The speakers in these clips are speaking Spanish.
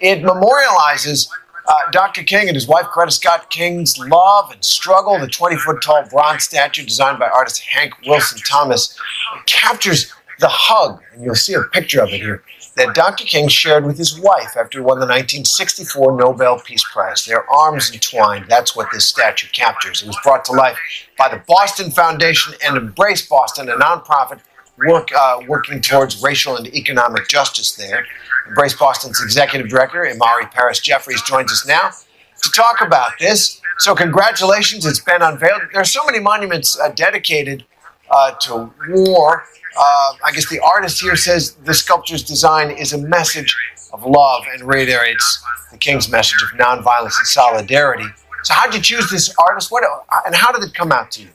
It memorializes uh, Dr. King and his wife, Coretta Scott King's love and struggle. The 20 foot tall bronze statue, designed by artist Hank Wilson Thomas, captures the hug, and you'll see a picture of it here, that Dr. King shared with his wife after he won the 1964 Nobel Peace Prize. Their arms entwined. That's what this statue captures. It was brought to life by the Boston Foundation and Embrace Boston, a nonprofit work uh, working towards racial and economic justice there. Embrace Boston's executive director, Imari Paris Jeffries, joins us now to talk about this. So, congratulations, it's been unveiled. There are so many monuments uh, dedicated uh, to war. Uh, I guess the artist here says the sculpture's design is a message of love and reiterates the King's message of nonviolence and solidarity. So, how did you choose this artist? What and how did it come out to you?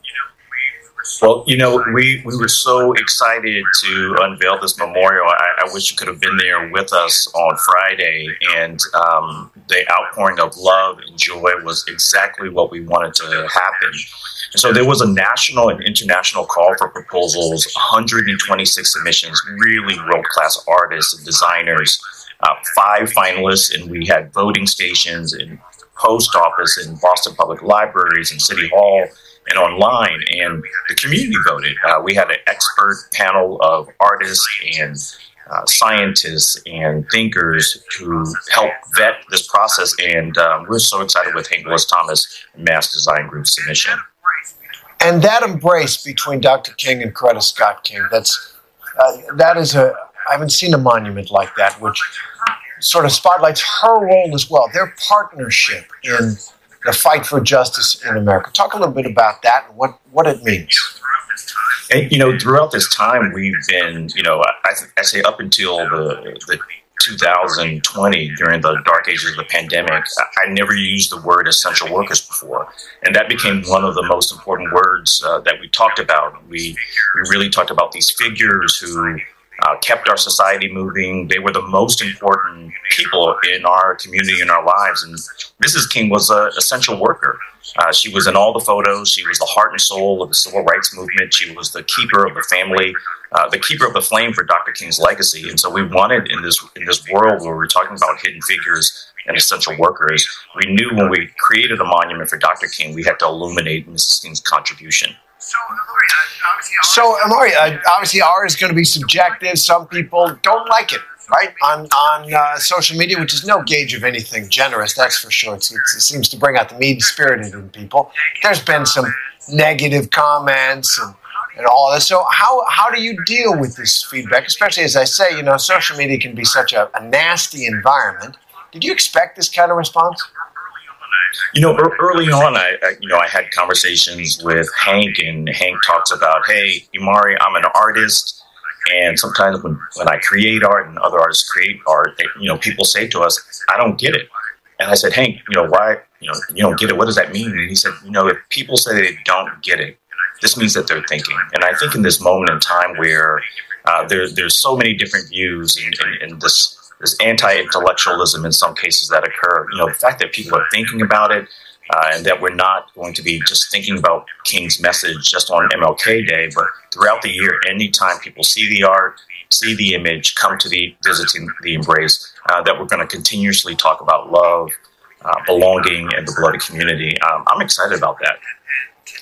Well, you know, we, we were so excited to unveil this memorial. I, I wish you could have been there with us on Friday. And um, the outpouring of love and joy was exactly what we wanted to happen. And so there was a national and international call for proposals, 126 submissions, really world class artists and designers, uh, five finalists, and we had voting stations in post office in Boston Public Libraries and City Hall and online, and the community voted. Uh, we had an expert panel of artists and uh, scientists and thinkers who helped vet this process, and um, we're so excited with Hank Willis Thomas Mass Design Group submission. And that embrace between Dr. King and Coretta Scott King, that's uh, that is a I haven't seen a monument like that, which sort of spotlights her role as well, their partnership in the fight for justice in America. Talk a little bit about that and what, what it means. And, you know, throughout this time, we've been, you know, I, I say up until the, the 2020 during the dark ages of the pandemic, I never used the word essential workers before. And that became one of the most important words uh, that we talked about. We, we really talked about these figures who uh, kept our society moving. They were the most important people in our community, in our lives. And Mrs. King was an essential worker. Uh, she was in all the photos. She was the heart and soul of the civil rights movement. She was the keeper of the family, uh, the keeper of the flame for Dr. King's legacy. And so we wanted in this in this world where we're talking about hidden figures and essential workers, we knew when we created a monument for Dr. King, we had to illuminate Mrs. King's contribution. So, uh, obviously, art is going to be subjective. Some people don't like it, right? On on uh, social media, which is no gauge of anything generous, that's for sure. It's, it's, it seems to bring out the mean spirited in people. There's been some negative comments and, and all this. So, how how do you deal with this feedback? Especially as I say, you know, social media can be such a, a nasty environment. Did you expect this kind of response? You know, early on, I, I, you know I had conversations with Hank, and Hank talks about, "Hey, Imari, I'm an artist, and sometimes when, when I create art and other artists create art, they, you know, people say to us, I don't get it." And I said, Hank, you know, why, you know, you don't get it? What does that mean? And he said, you know, if people say they don't get it, this means that they're thinking. And I think in this moment in time where uh, there, there's so many different views and, and, and this there's anti-intellectualism in some cases that occur. You know, the fact that people are thinking about it, uh, and that we're not going to be just thinking about King's message just on MLK Day, but throughout the year, anytime people see the art, see the image, come to the visiting the embrace, uh, that we're going to continuously talk about love, uh, belonging, and the bloody community. Um, I'm excited about that.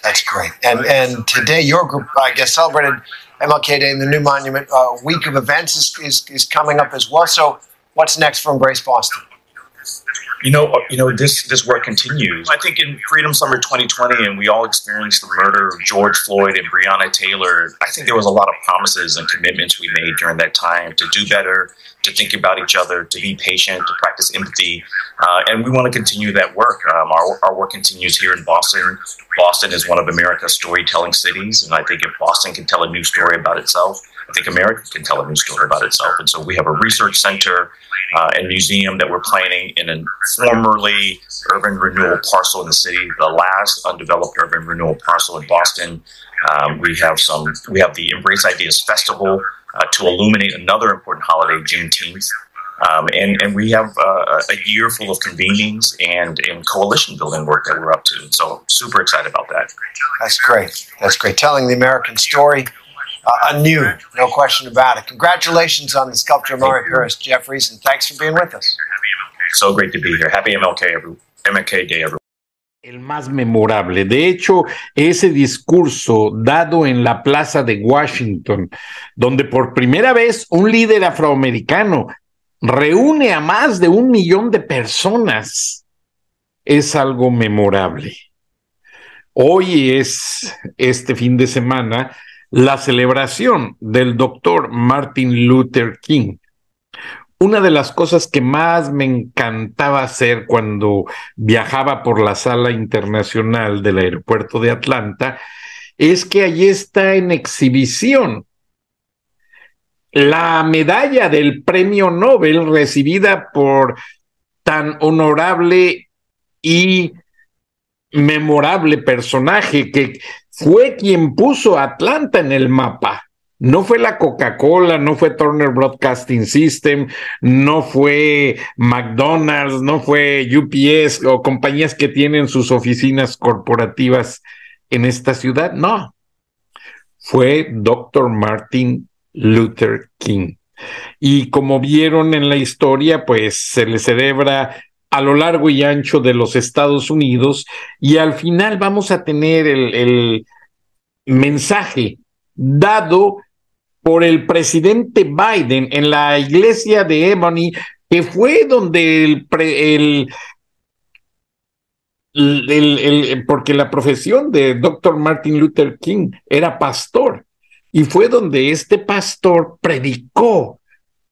That's great. And and today, your group, I guess, celebrated MLK Day and the new monument uh, week of events is, is, is coming up as well. So, what's next for Embrace Boston? You know, uh, you know this this work continues. I think in Freedom Summer 2020, and we all experienced the murder of George Floyd and Breonna Taylor. I think there was a lot of promises and commitments we made during that time to do better, to think about each other, to be patient, to practice empathy, uh, and we want to continue that work. Um, our our work continues here in Boston. Boston is one of America's storytelling cities, and I think if Boston can tell a new story about itself, I think America can tell a new story about itself. And so we have a research center uh, and museum that we're planning in a formerly urban renewal parcel in the city, the last undeveloped urban renewal parcel in Boston. Um, we have some. We have the Embrace Ideas Festival uh, to illuminate another important holiday, Juneteenth. Um, and, and we have uh, a year full of convenings and, and coalition building work that we're up to. So super excited about that. That's great. That's great. Telling the American story uh, anew, no question about it. Congratulations on the sculpture, Mari Paris Jeffries, and thanks for being with us. So great to be here. Happy MLK, every, MLK Day, everyone. el más memorable. De hecho, ese discurso dado en la plaza de Washington, donde por primera vez un líder afroamericano reúne a más de un millón de personas, es algo memorable. Hoy es este fin de semana la celebración del doctor Martin Luther King. Una de las cosas que más me encantaba hacer cuando viajaba por la sala internacional del aeropuerto de Atlanta es que allí está en exhibición la medalla del premio Nobel recibida por tan honorable y memorable personaje que fue quien puso Atlanta en el mapa. No fue la Coca-Cola, no fue Turner Broadcasting System, no fue McDonald's, no fue UPS o compañías que tienen sus oficinas corporativas en esta ciudad. No, fue Dr. Martin Luther King. Y como vieron en la historia, pues se le celebra a lo largo y ancho de los Estados Unidos y al final vamos a tener el, mensaje dado por el presidente Biden en la iglesia de Ebony, que fue donde el, el, el, porque la profesión de Dr. Martin Luther King era pastor, y fue donde este pastor predicó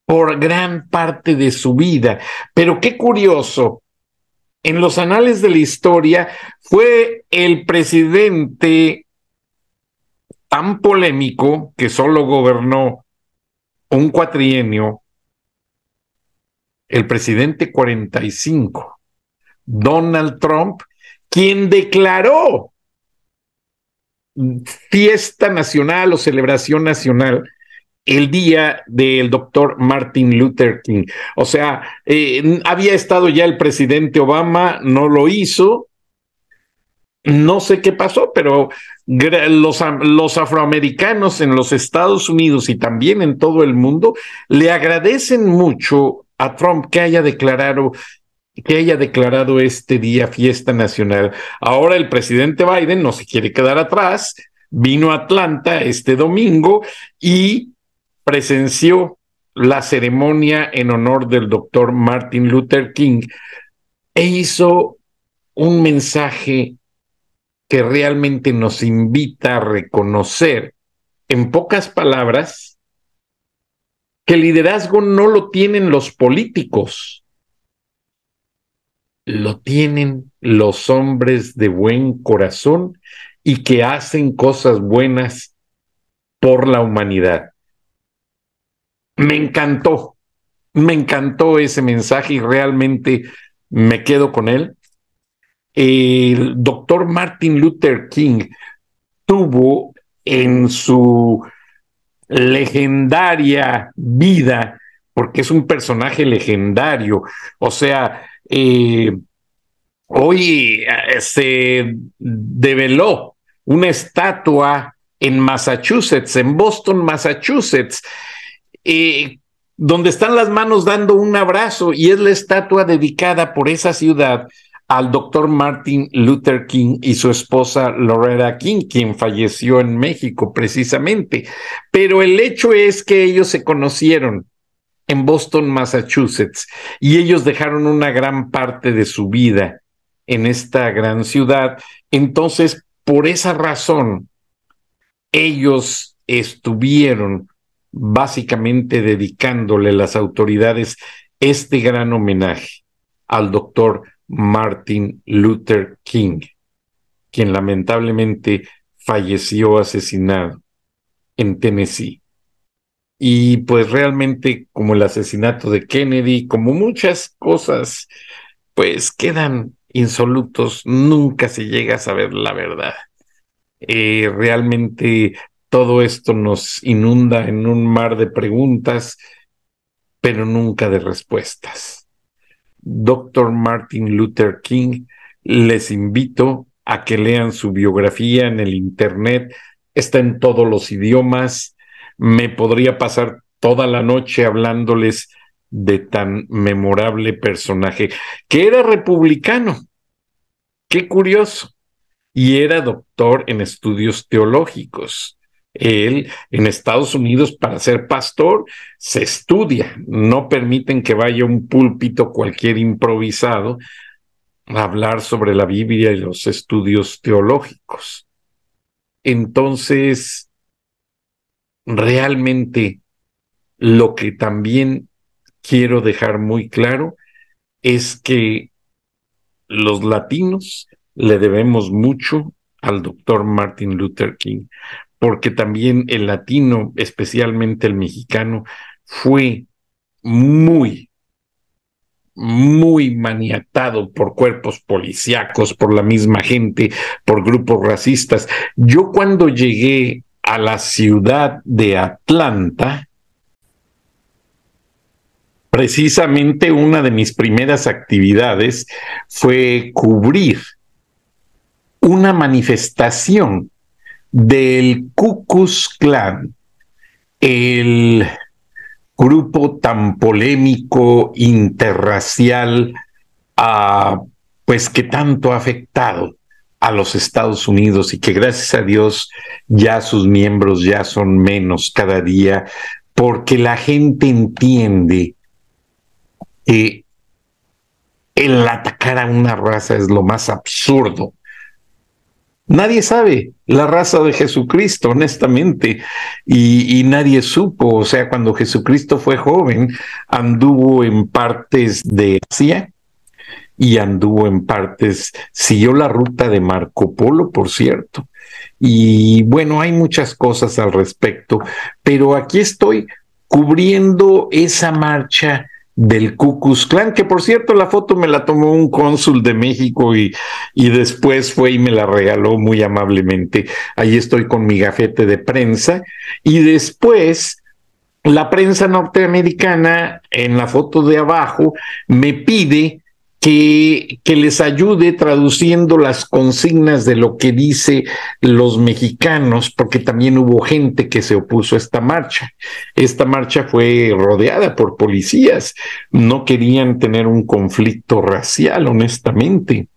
por gran parte de su vida. Pero qué curioso, en los anales de la historia fue el presidente tan polémico que solo gobernó un cuatrienio, el presidente 45, Donald Trump, quien declaró fiesta nacional o celebración nacional el día del doctor Martin Luther King. O sea, eh, había estado ya el presidente Obama, no lo hizo. No sé qué pasó, pero los, los afroamericanos en los Estados Unidos y también en todo el mundo le agradecen mucho a Trump que haya declarado que haya declarado este día fiesta nacional. Ahora el presidente Biden no se quiere quedar atrás, vino a Atlanta este domingo y presenció la ceremonia en honor del doctor Martin Luther King e hizo un mensaje que realmente nos invita a reconocer, en pocas palabras, que el liderazgo no lo tienen los políticos, lo tienen los hombres de buen corazón y que hacen cosas buenas por la humanidad. Me encantó, me encantó ese mensaje y realmente me quedo con él. El doctor Martin Luther King tuvo en su legendaria vida, porque es un personaje legendario, o sea, eh, hoy eh, se develó una estatua en Massachusetts, en Boston, Massachusetts, eh, donde están las manos dando un abrazo y es la estatua dedicada por esa ciudad al doctor Martin Luther King y su esposa Loretta King, quien falleció en México precisamente. Pero el hecho es que ellos se conocieron en Boston, Massachusetts, y ellos dejaron una gran parte de su vida en esta gran ciudad. Entonces, por esa razón, ellos estuvieron básicamente dedicándole las autoridades este gran homenaje al doctor Martin Luther King, quien lamentablemente falleció asesinado en Tennessee. Y pues realmente como el asesinato de Kennedy, como muchas cosas, pues quedan insolutos, nunca se llega a saber la verdad. Eh, realmente todo esto nos inunda en un mar de preguntas, pero nunca de respuestas. Doctor Martin Luther King, les invito a que lean su biografía en el Internet, está en todos los idiomas, me podría pasar toda la noche hablándoles de tan memorable personaje, que era republicano. Qué curioso. Y era doctor en estudios teológicos. Él en Estados Unidos para ser pastor se estudia, no permiten que vaya un púlpito cualquier improvisado a hablar sobre la Biblia y los estudios teológicos. Entonces, realmente lo que también quiero dejar muy claro es que los latinos le debemos mucho al doctor Martin Luther King, porque también el latino, especialmente el mexicano, fue muy, muy maniatado por cuerpos policíacos, por la misma gente, por grupos racistas. Yo cuando llegué a la ciudad de Atlanta, precisamente una de mis primeras actividades fue cubrir una manifestación del Ku Klux Klan, el grupo tan polémico, interracial, ah, pues que tanto ha afectado a los Estados Unidos y que gracias a Dios ya sus miembros ya son menos cada día, porque la gente entiende que el atacar a una raza es lo más absurdo Nadie sabe la raza de Jesucristo, honestamente, y, nadie supo, o sea, cuando Jesucristo fue joven, anduvo en partes de Asia y anduvo en partes, siguió la ruta de Marco Polo, por cierto. Y bueno, hay muchas cosas al respecto, pero aquí estoy cubriendo esa marcha del Cucus Clan, que por cierto la foto me la tomó un cónsul de México y, y después fue y me la regaló muy amablemente. Ahí estoy con mi gafete de prensa y después la prensa norteamericana en la foto de abajo me pide que, les ayude traduciendo las consignas de lo que dice los mexicanos, porque también hubo gente que se opuso a esta marcha. Esta marcha fue rodeada por policías, no querían tener un conflicto racial, honestamente.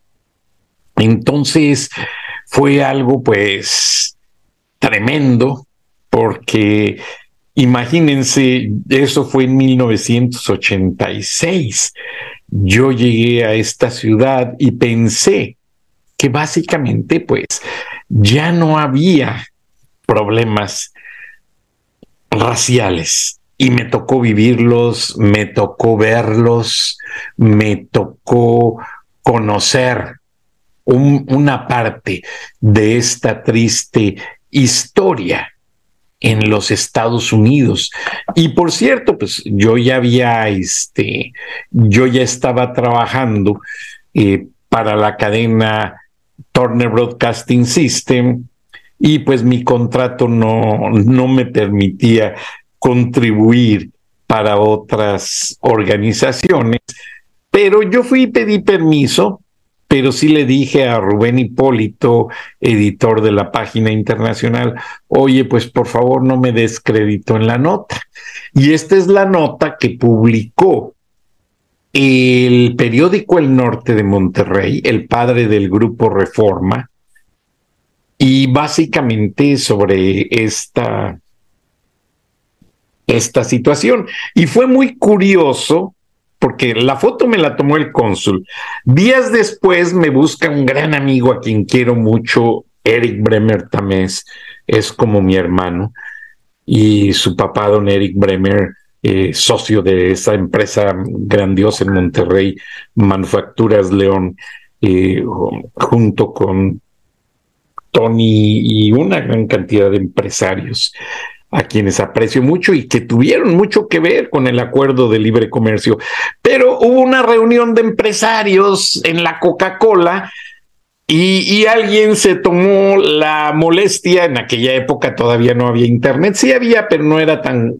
Entonces fue algo pues tremendo, porque imagínense, eso fue en 1986 yo llegué a esta ciudad y pensé que básicamente pues ya no había problemas raciales. Y me tocó vivirlos, me tocó verlos, me tocó conocer una parte de esta triste historia en los Estados Unidos. Y por cierto, pues yo ya había, este, yo ya estaba trabajando eh, para la cadena Turner Broadcasting System y pues mi contrato no, no me permitía contribuir para otras organizaciones, pero yo fui y pedí permiso pero sí le dije a Rubén Hipólito, editor de la página internacional, oye, pues por favor no me des crédito en la nota. Y esta es la nota que publicó el periódico El Norte de Monterrey, el padre del grupo Reforma, y básicamente sobre esta esta situación. Y fue muy curioso porque la foto me la tomó el cónsul. Días después me busca un gran amigo a quien quiero mucho, Eric Bremer Tamés, es como mi hermano, y su papá, don Eric Bremer, eh, socio de esa empresa grandiosa en Monterrey, Manufacturas León, eh, junto con Tony y una gran cantidad de empresarios a quienes aprecio mucho y que tuvieron mucho que ver con el acuerdo de libre comercio. Pero hubo una reunión de empresarios en la Coca-Cola y, alguien se tomó la molestia, en aquella época todavía no había internet, sí había, pero no era tan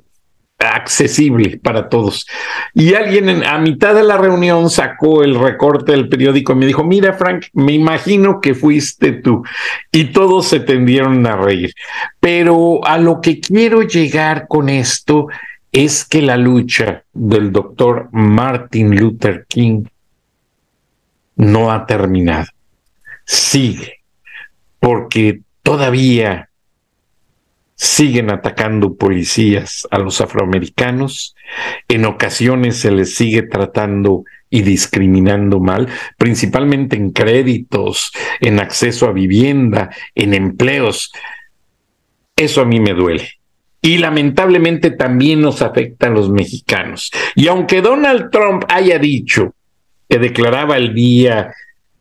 accesible para todos. Y alguien a mitad de la reunión sacó el recorte del periódico y me dijo, mira Frank, me imagino que fuiste tú. Y todos se tendieron a reír. Pero a lo que quiero llegar con esto es que la lucha del doctor Martin Luther King no ha terminado. Sigue. Porque todavía siguen atacando policías a los afroamericanos, en ocasiones se les sigue tratando y discriminando mal, principalmente en créditos, en acceso a vivienda, en empleos. Eso a mí me duele. Y lamentablemente también nos afecta a los mexicanos. Y aunque Donald Trump haya dicho que declaraba el día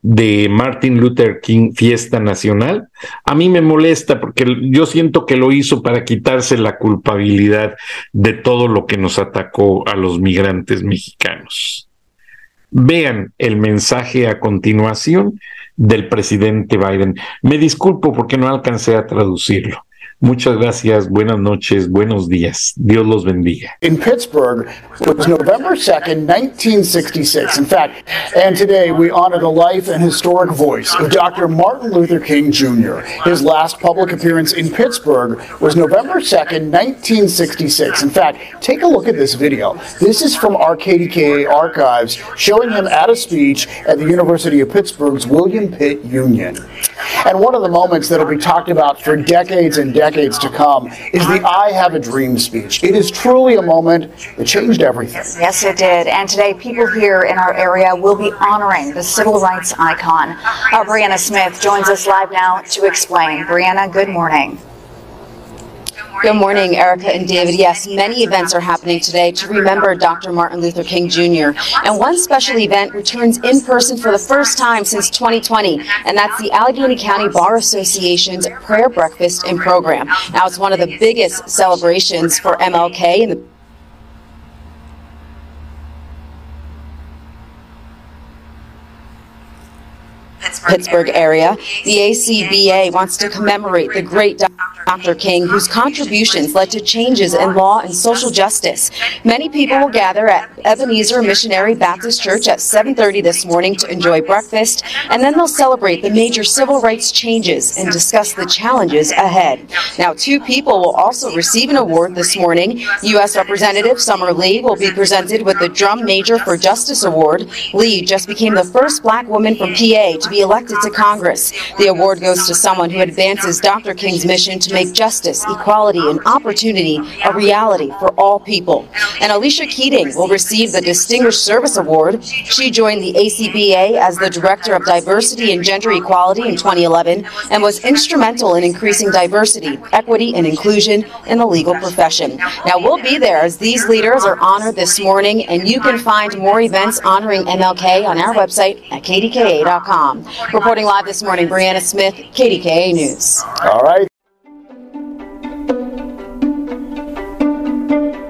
de Martin Luther King Fiesta Nacional, a mí me molesta porque yo siento que lo hizo para quitarse la culpabilidad de todo lo que nos atacó a los migrantes mexicanos. Vean el mensaje a continuación del presidente Biden. Me disculpo porque no alcancé a traducirlo. Muchas gracias, buenas noches, buenos días. Dios los bendiga. In Pittsburgh was November 2nd, 1966. In fact, and today we honor the life and historic voice of Dr. Martin Luther King Jr. His last public appearance in Pittsburgh was November 2nd, 1966. In fact, take a look at this video. This is from our KDKA archives showing him at a speech at the University of Pittsburgh's William Pitt Union. And one of the moments that will be talked about for decades and decades decades to come is the I Have a Dream speech. It is truly a moment that changed everything. Yes, it did. And today, people here in our area will be honoring the civil rights icon. Our Brianna Smith joins us live now to explain. Brianna, good morning. Good morning, Erica and David. Yes, many events are happening today to remember Dr. Martin Luther King Jr. And one special event returns in person for the first time since 2020, and that's the Allegheny County Bar Association's Prayer Breakfast and Program. Now, it's one of the biggest celebrations for MLK in the Pittsburgh area. The ACBA wants to commemorate the great Dr. King, whose contributions led to changes in law and social justice. Many people will gather at Ebenezer Missionary Baptist Church at 7:30 this morning to enjoy breakfast, and then they'll celebrate the major civil rights changes and discuss the challenges ahead. Now, two people will also receive an award this morning. U.S. Representative Summer Lee will be presented with the Drum Major for Justice Award. Lee just became the first black woman from PA to be elected to Congress. The award goes to someone who advances Dr. King's mission to make justice, equality, and opportunity a reality for all people. And Alicia Keating will receive the Distinguished Service Award. She joined the ACBA as the Director of Diversity and Gender Equality in 2011 and was instrumental in increasing diversity, equity, and inclusion in the legal profession. Now, we'll be there as these leaders are honored this morning, and you can find more events honoring MLK on our website at kdka.com. Reporting live this morning, Brianna Smith, KDKA News. All right.